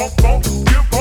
up, up, give up.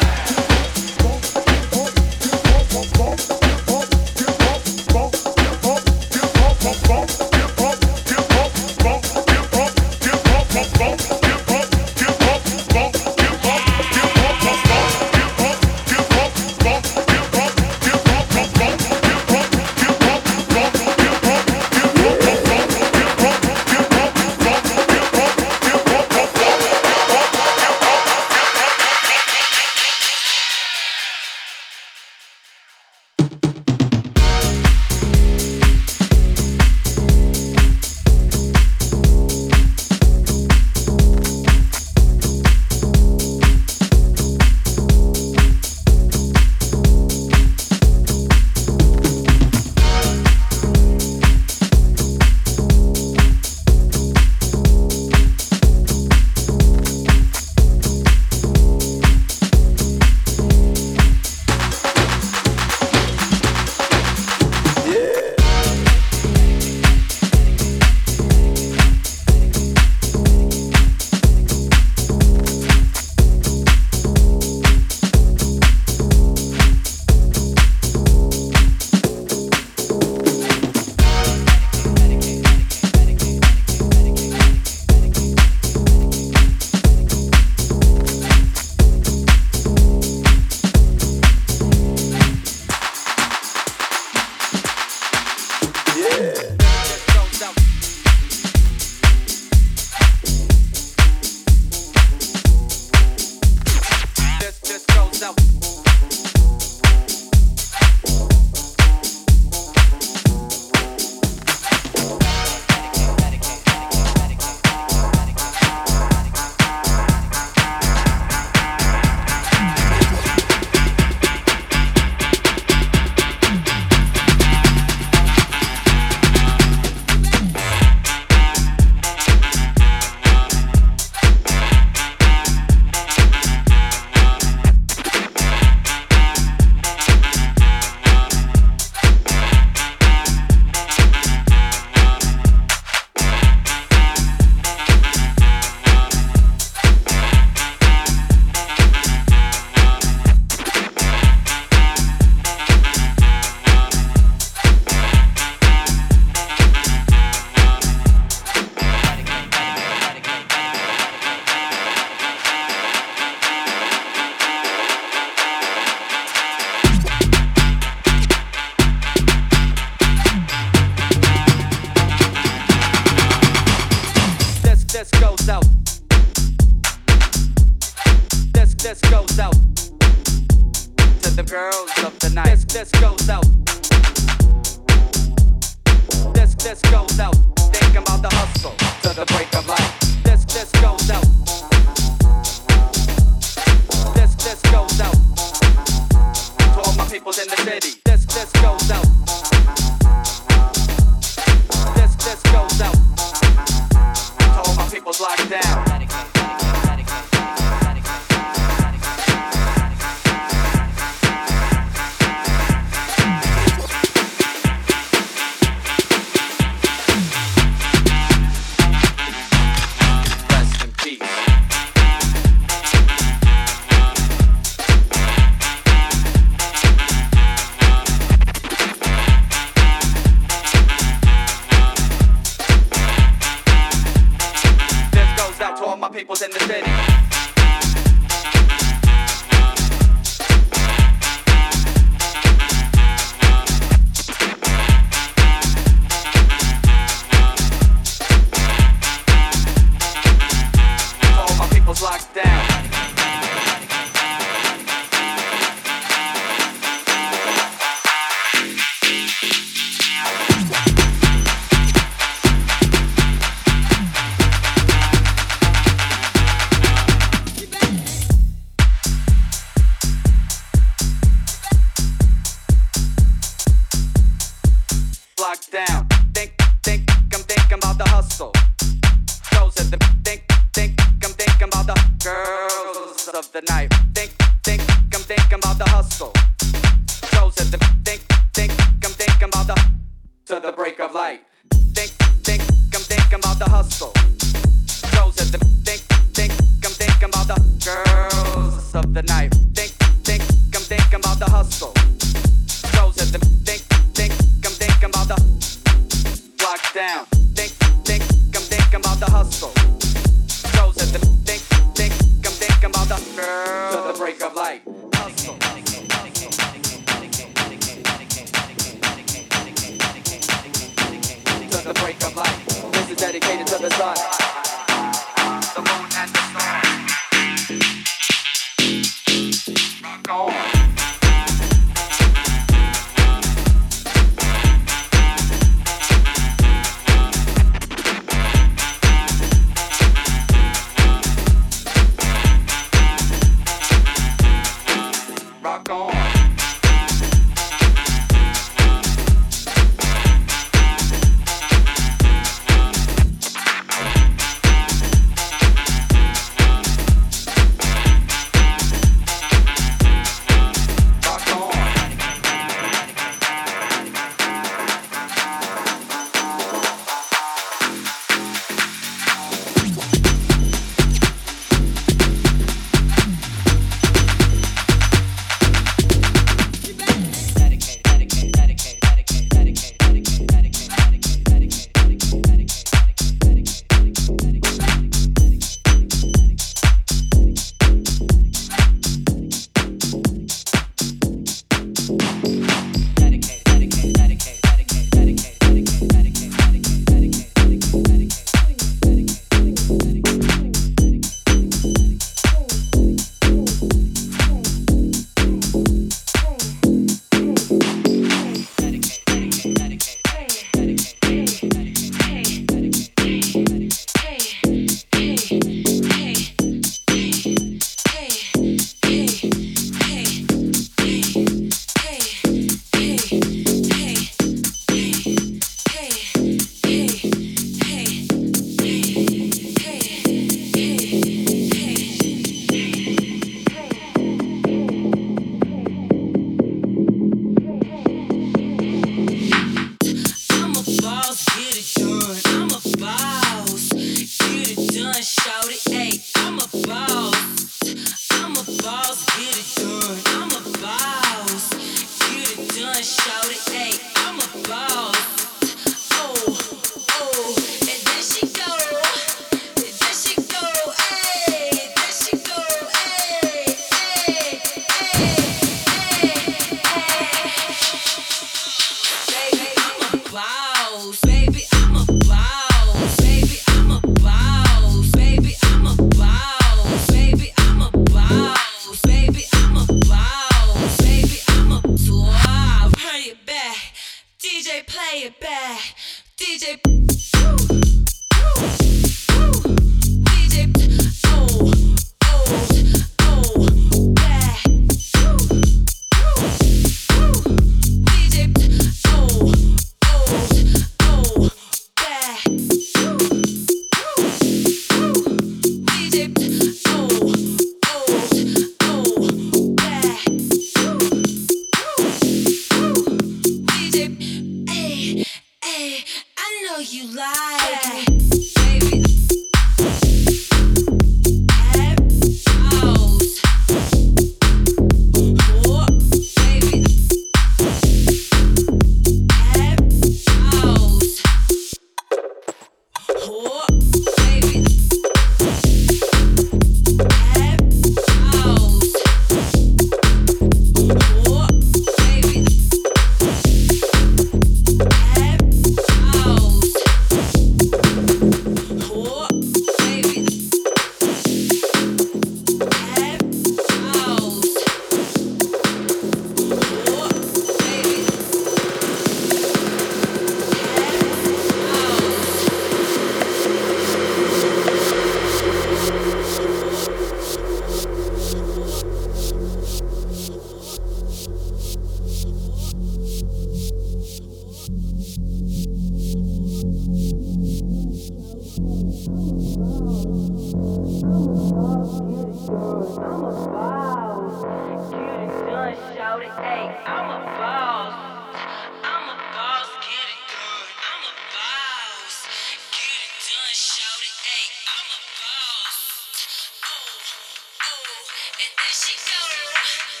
I should go.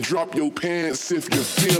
Drop your pants if you feel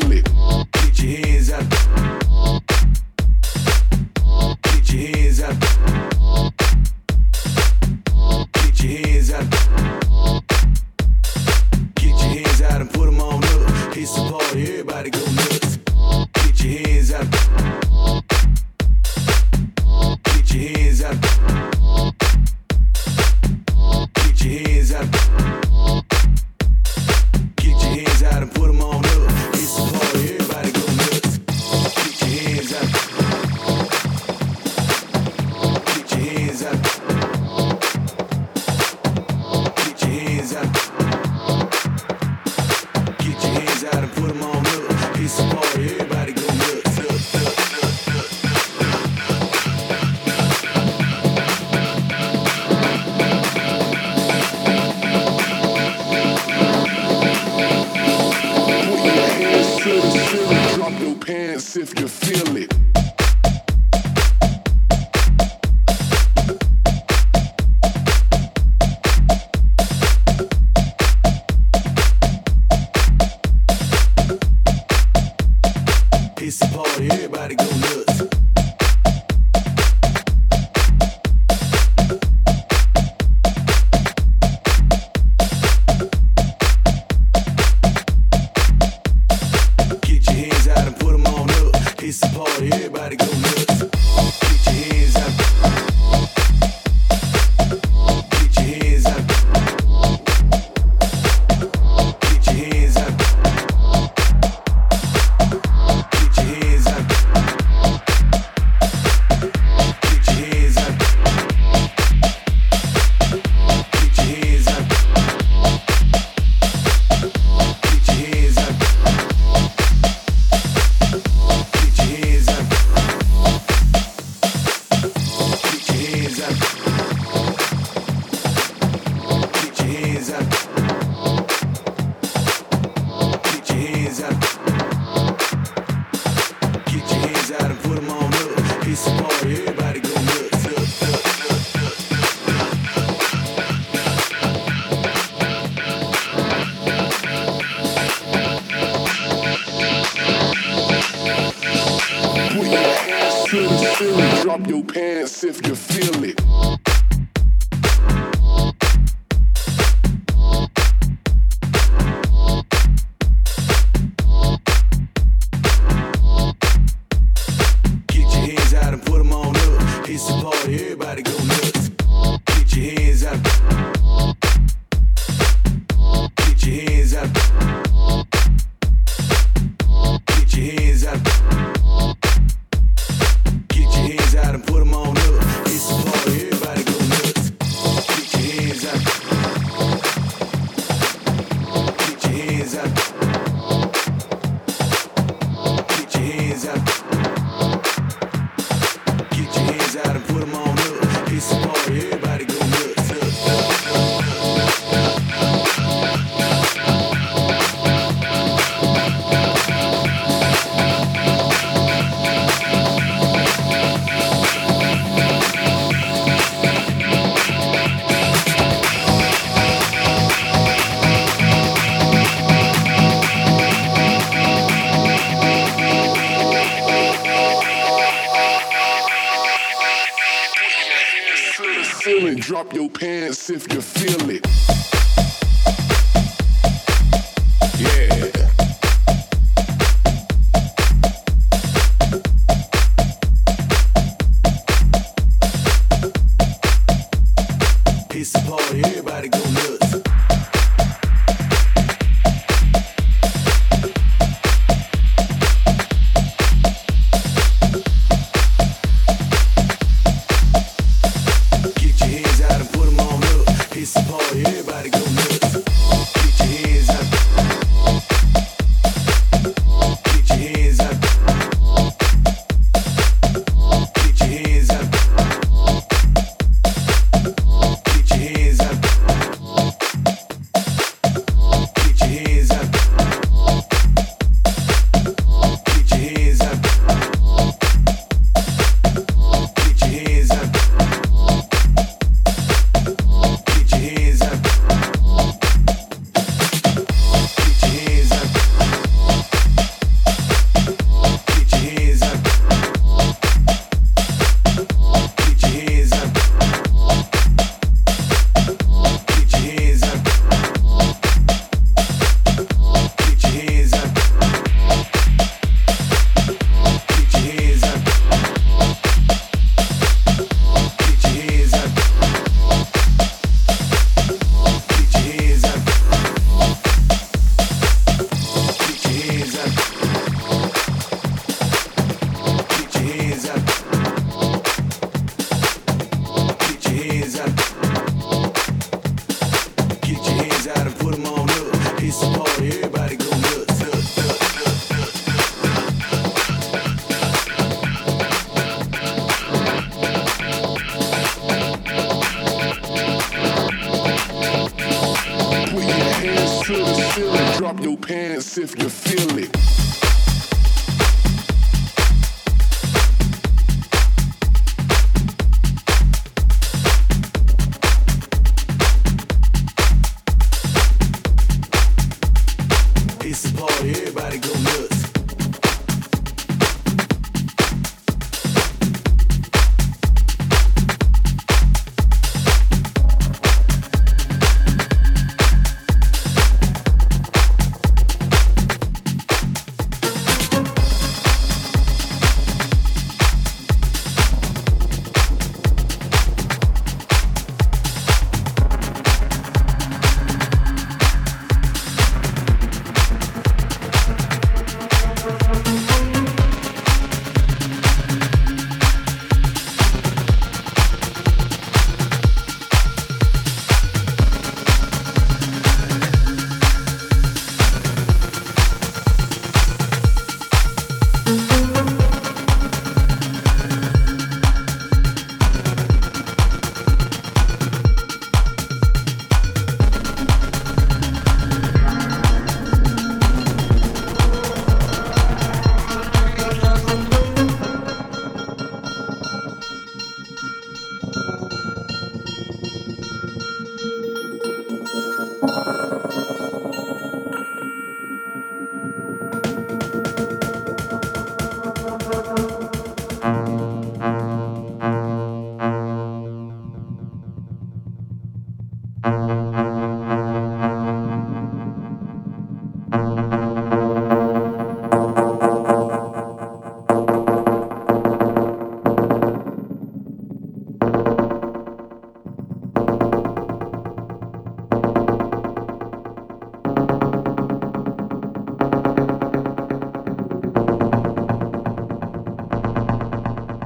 if you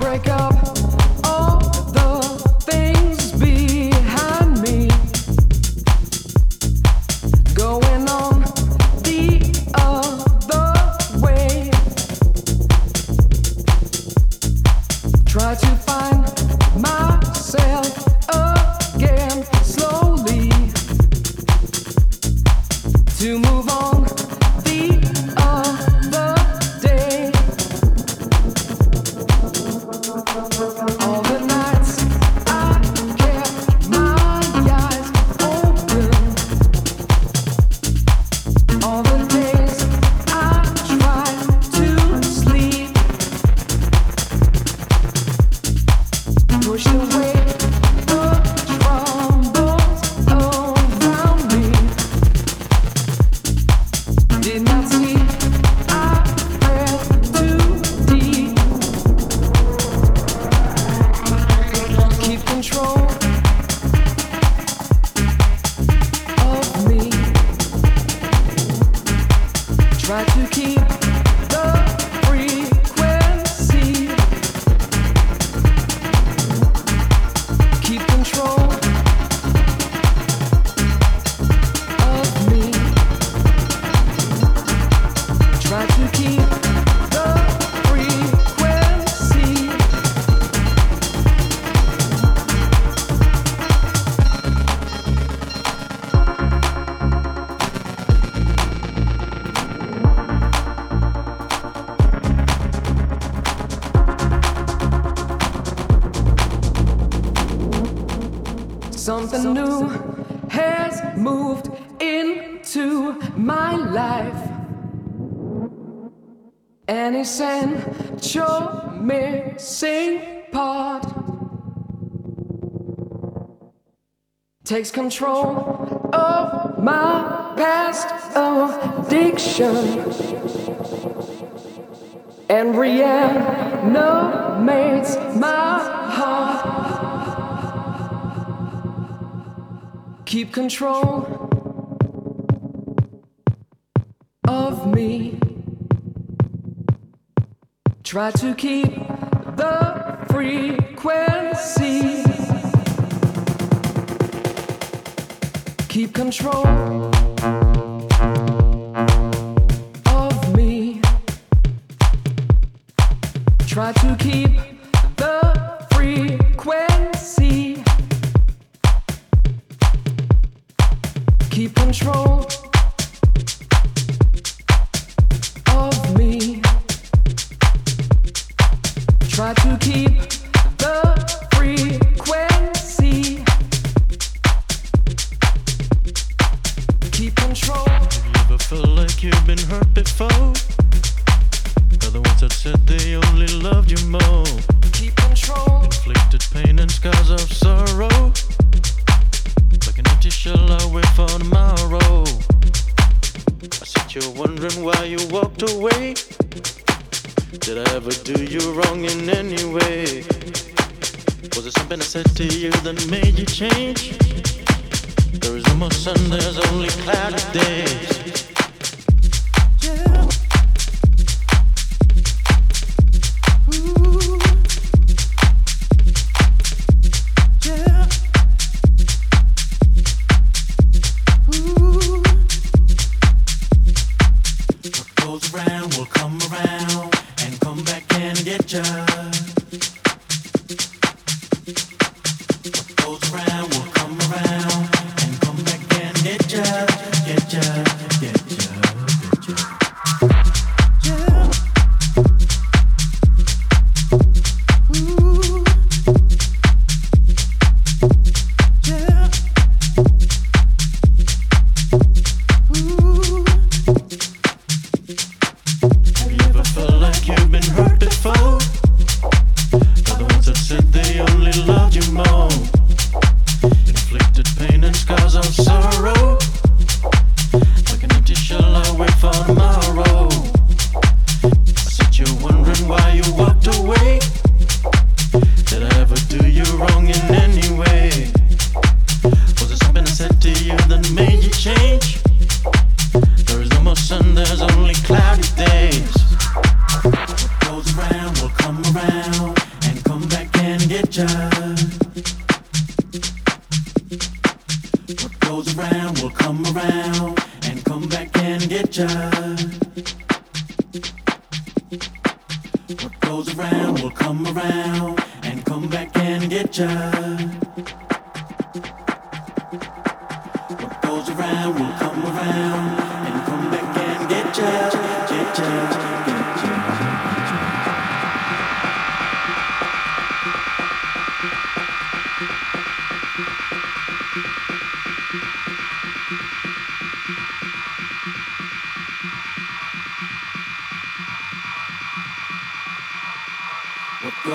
break up. takes control of my past addiction and reanimates my heart. Keep control of me. Try to keep the frequency. keep control.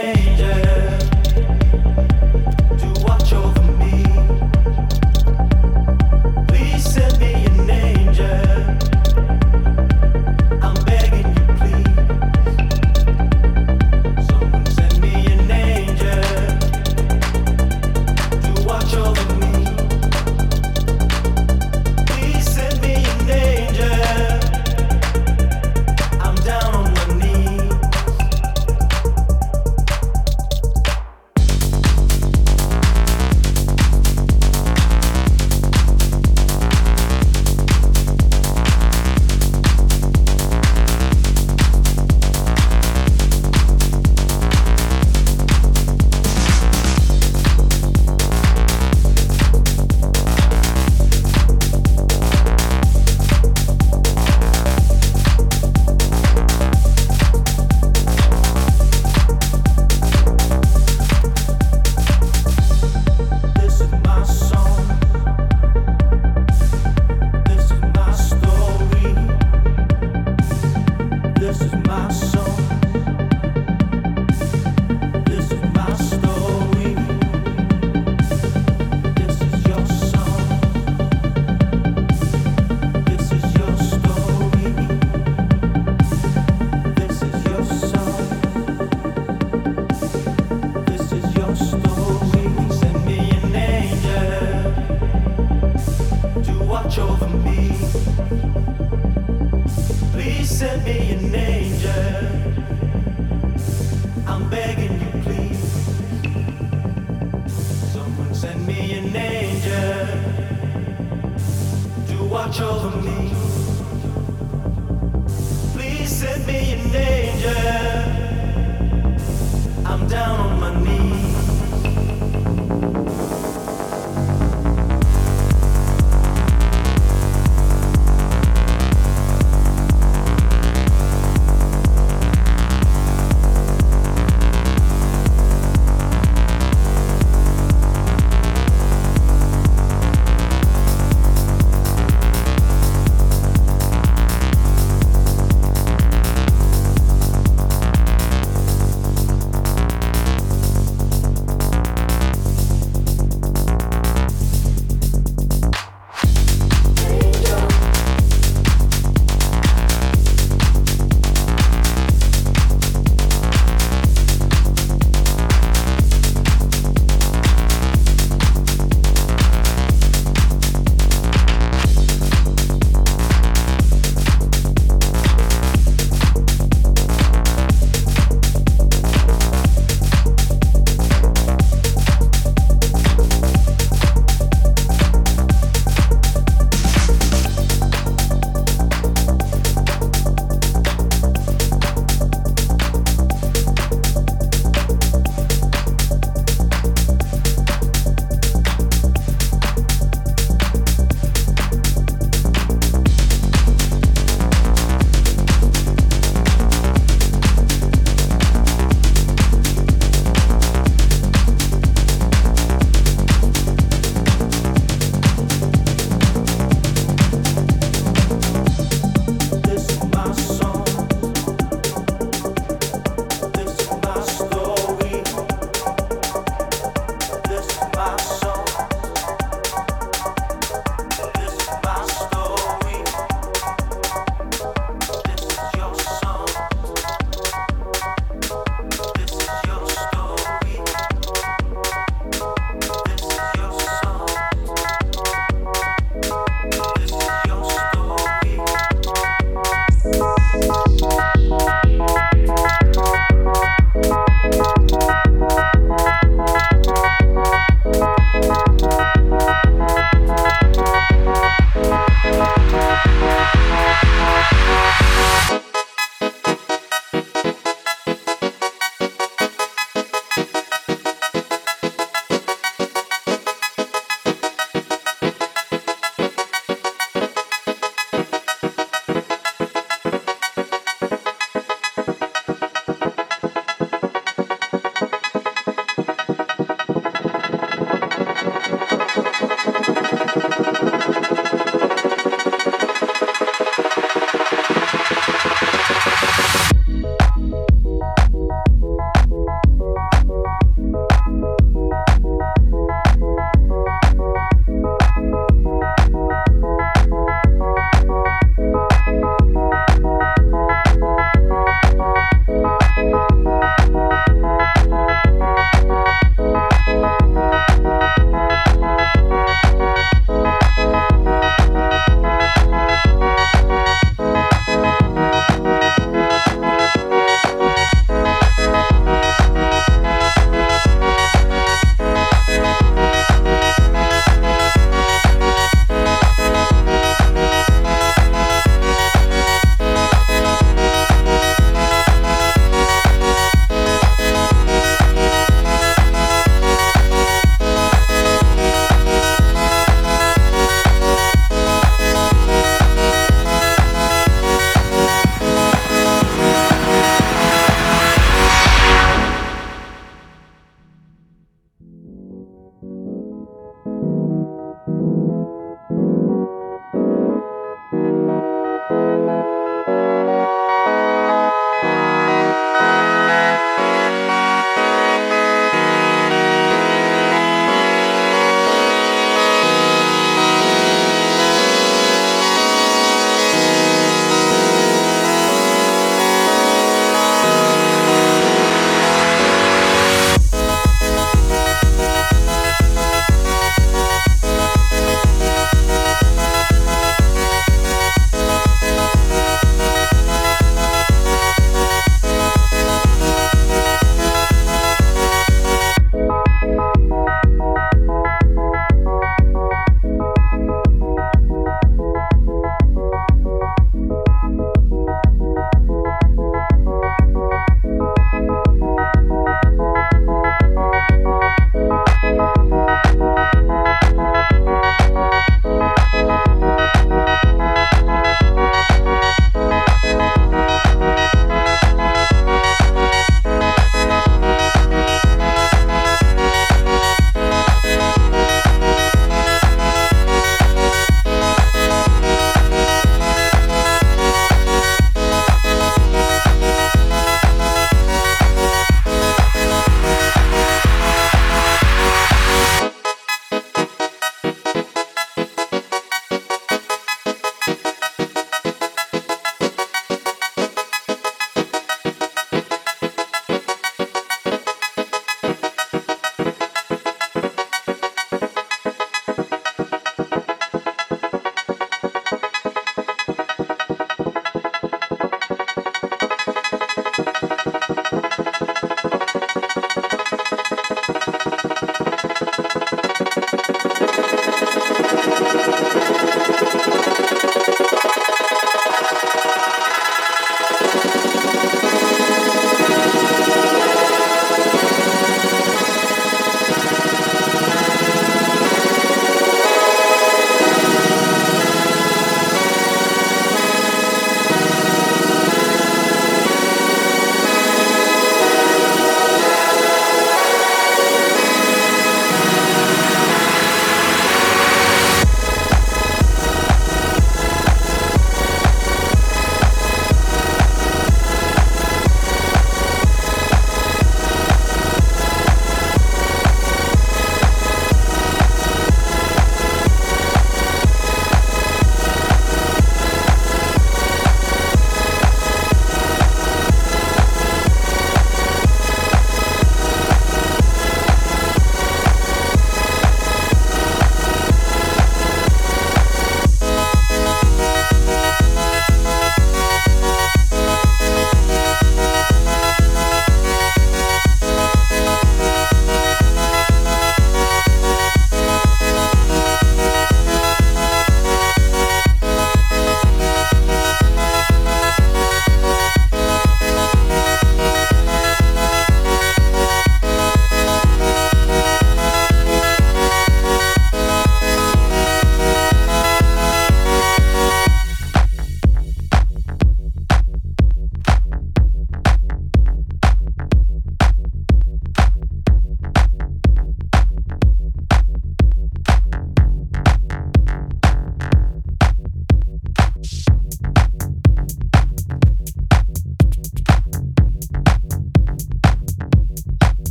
changes.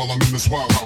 while I'm in this wild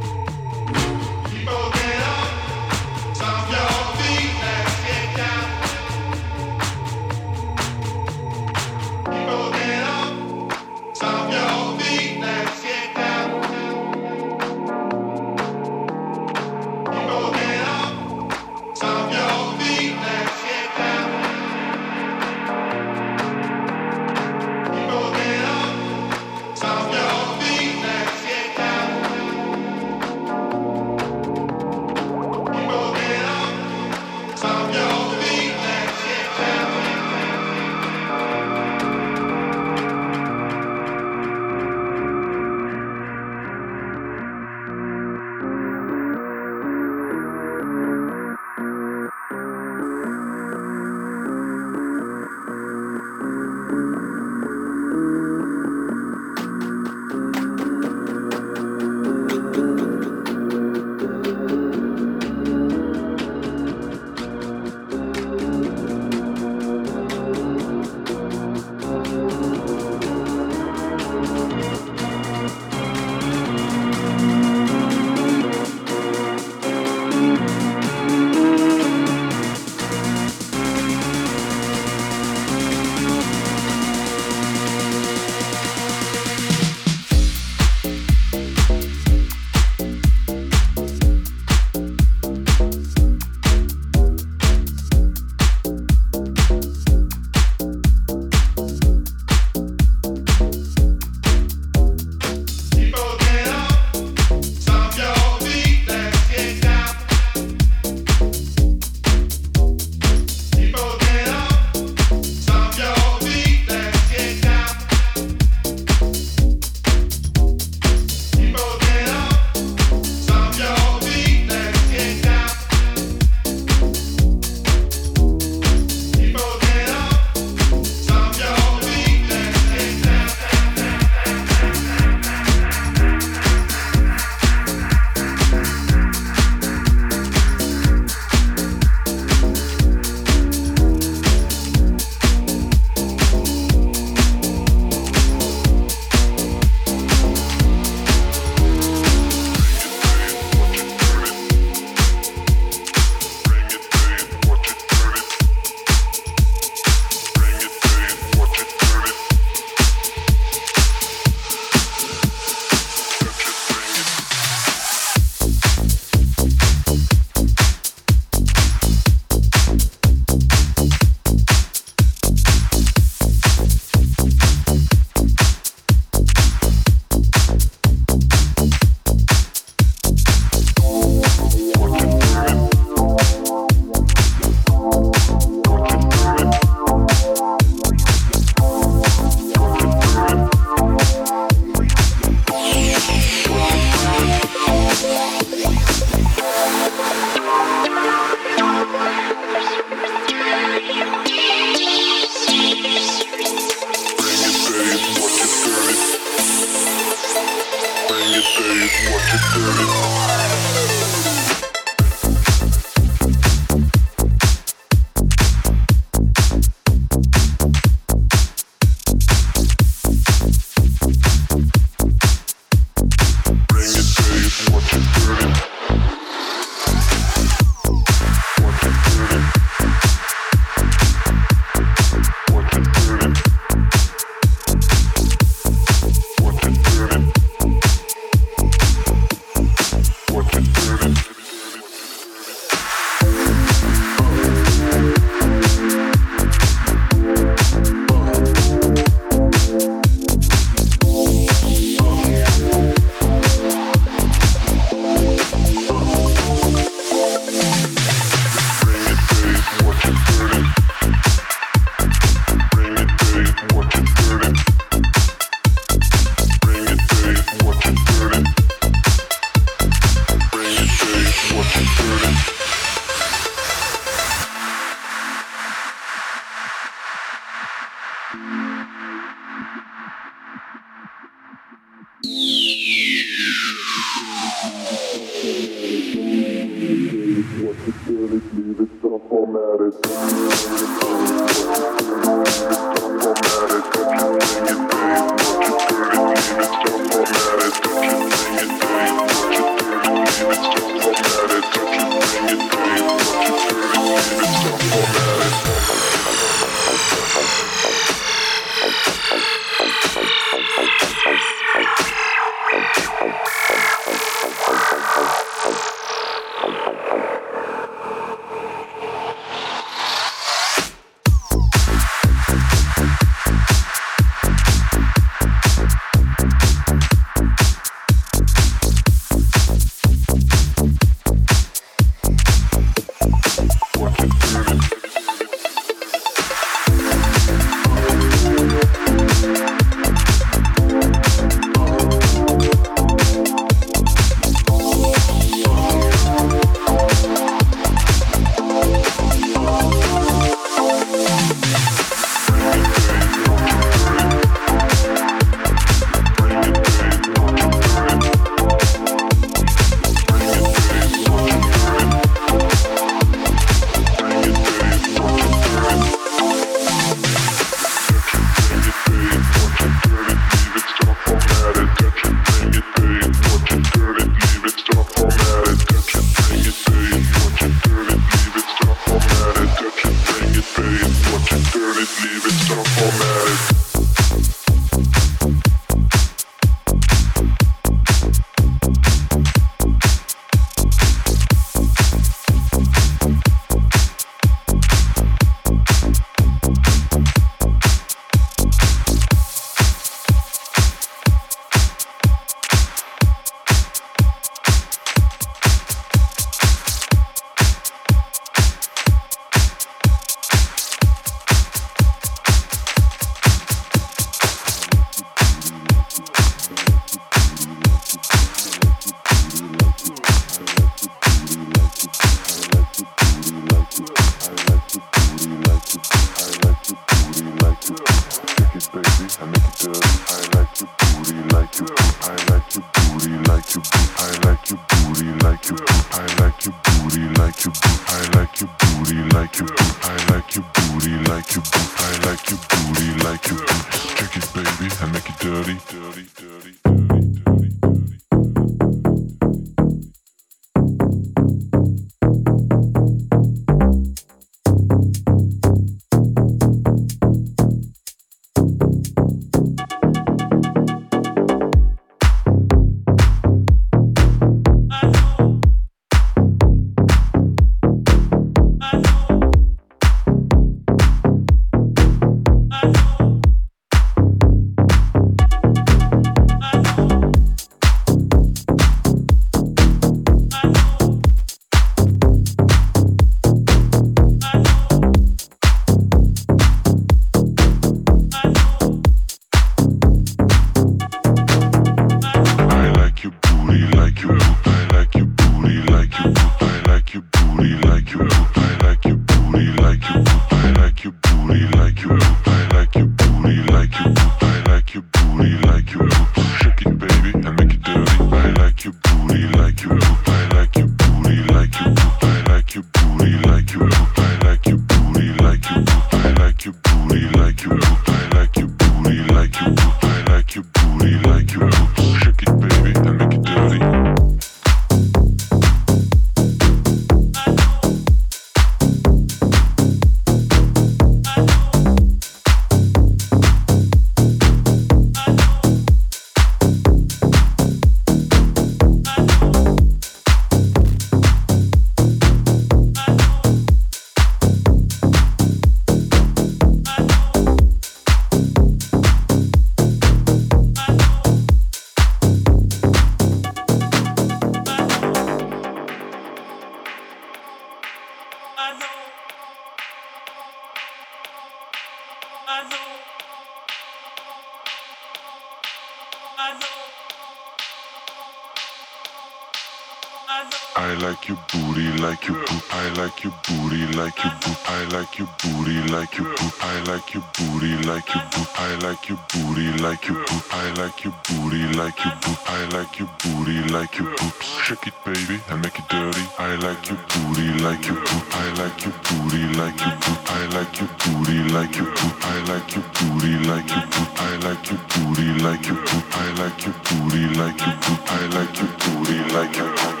your booty, like your boot. I like your booty, like your boot. I like your booty, like your boot. I like your booty, like your boot. I like your booty, like your boot. I like your booty, like your boot. I like your booty, like your boot. Shake it, baby, and make it dirty. I like your booty, like your boot. I like your booty, like your boot. I like your booty, like your boot. I like your booty, like your boot. I like your booty, like your boot. I like your booty, like your boot. I like your booty, like your boot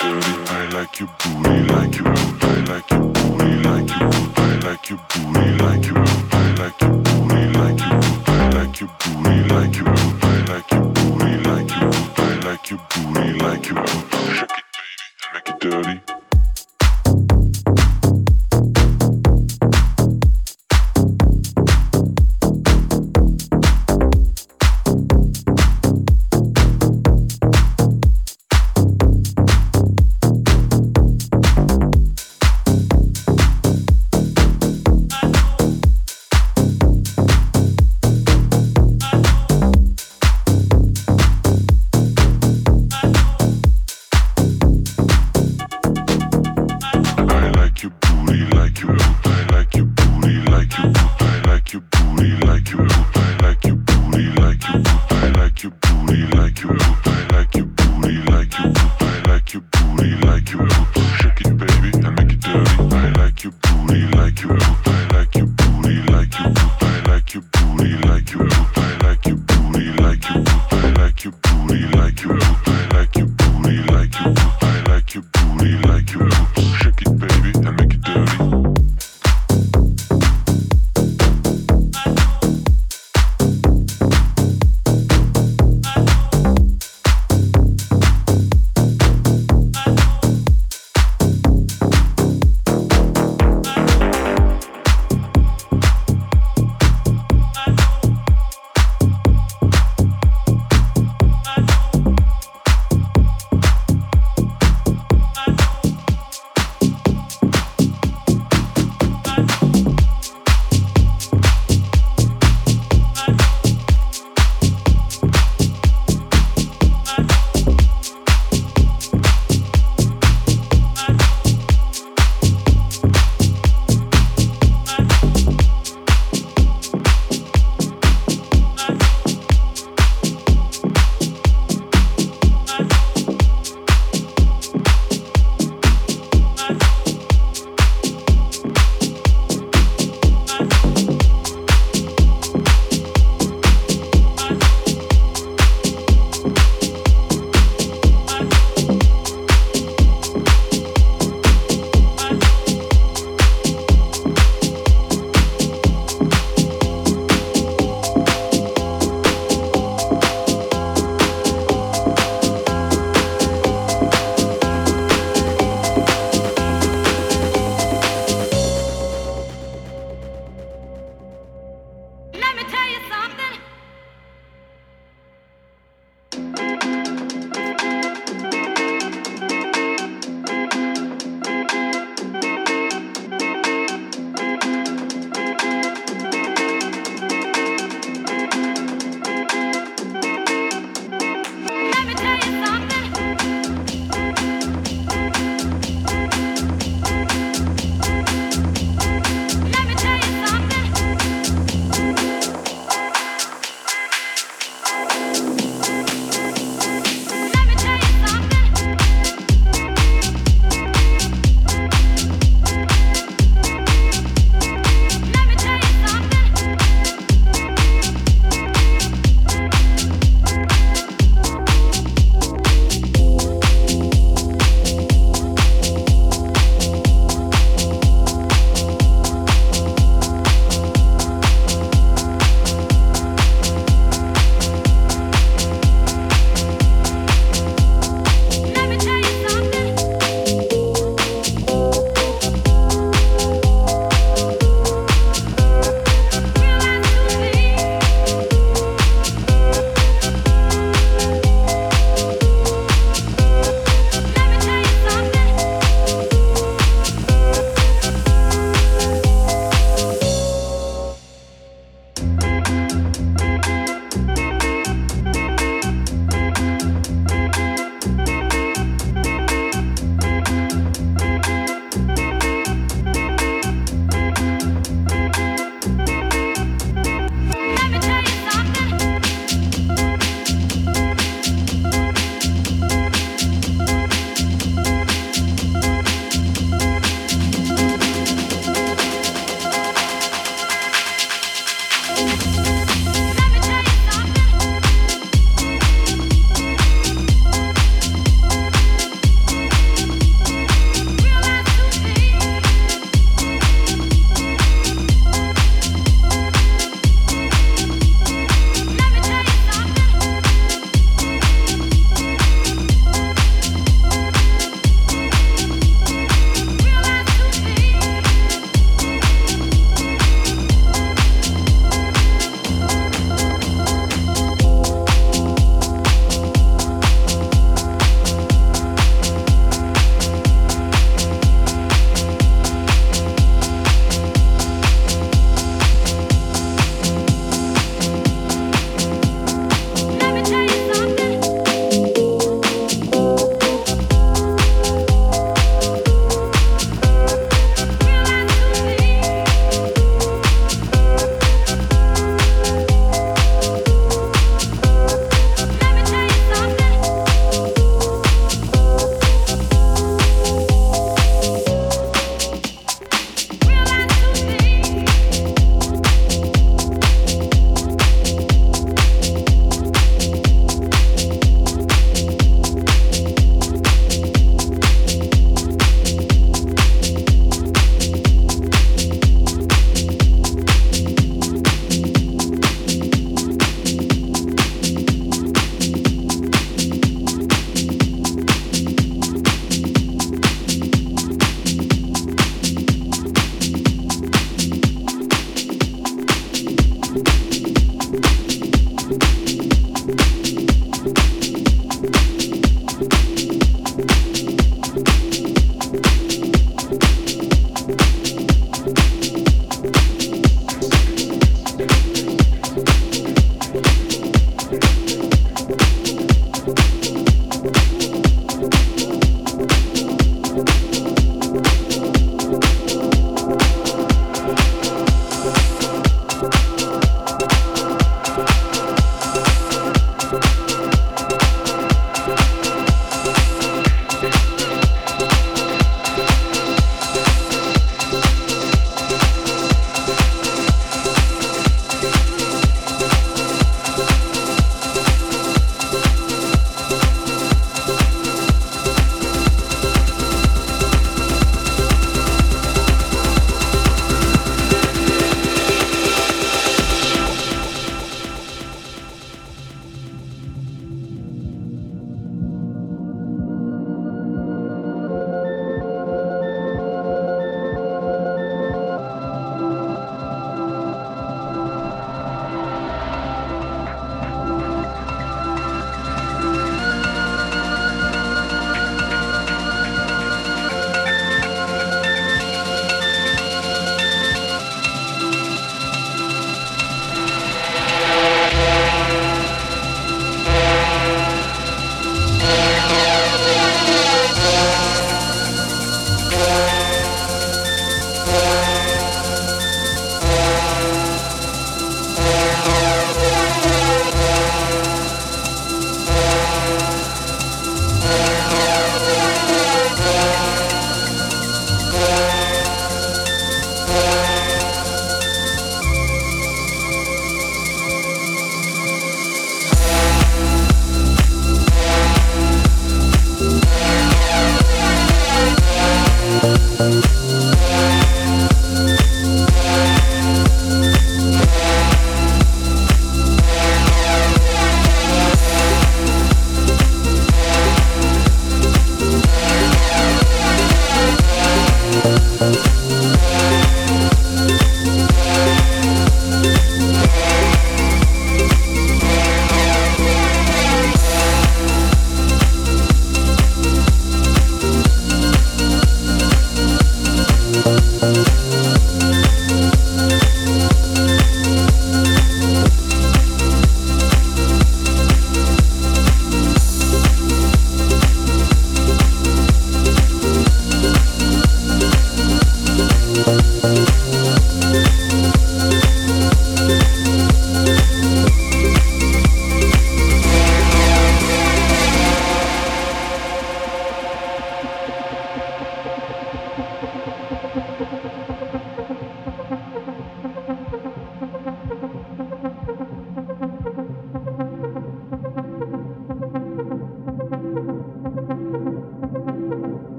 dirty. I like your booty, like you. I like your booty, like you. I like your booty, like you. I like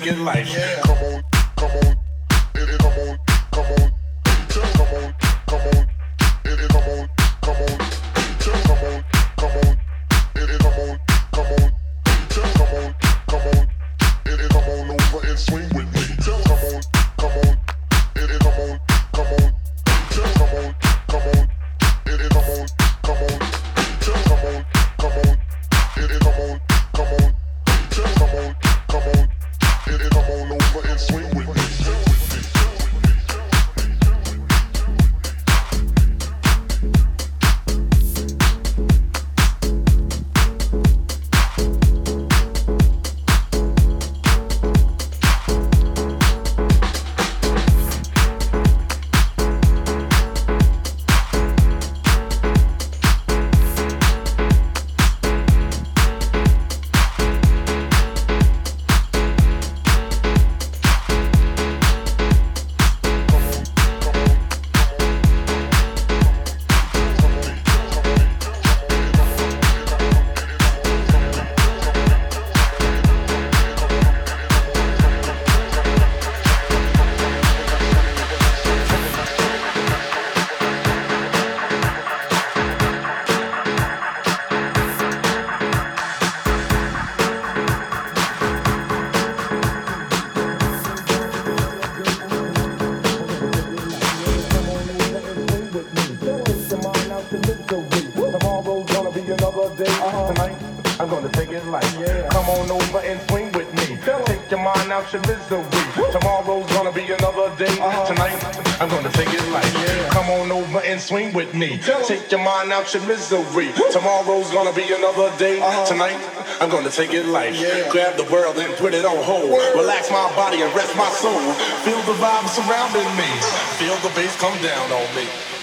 nigga life. Take your mind out your misery. Tomorrow's gonna be another day. Uh-huh. Tonight, I'm gonna take it light. Grab the world and put it on hold. Relax my body and rest my soul. Feel the vibe surrounding me. Feel the bass come down on me.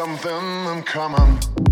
something I'm coming.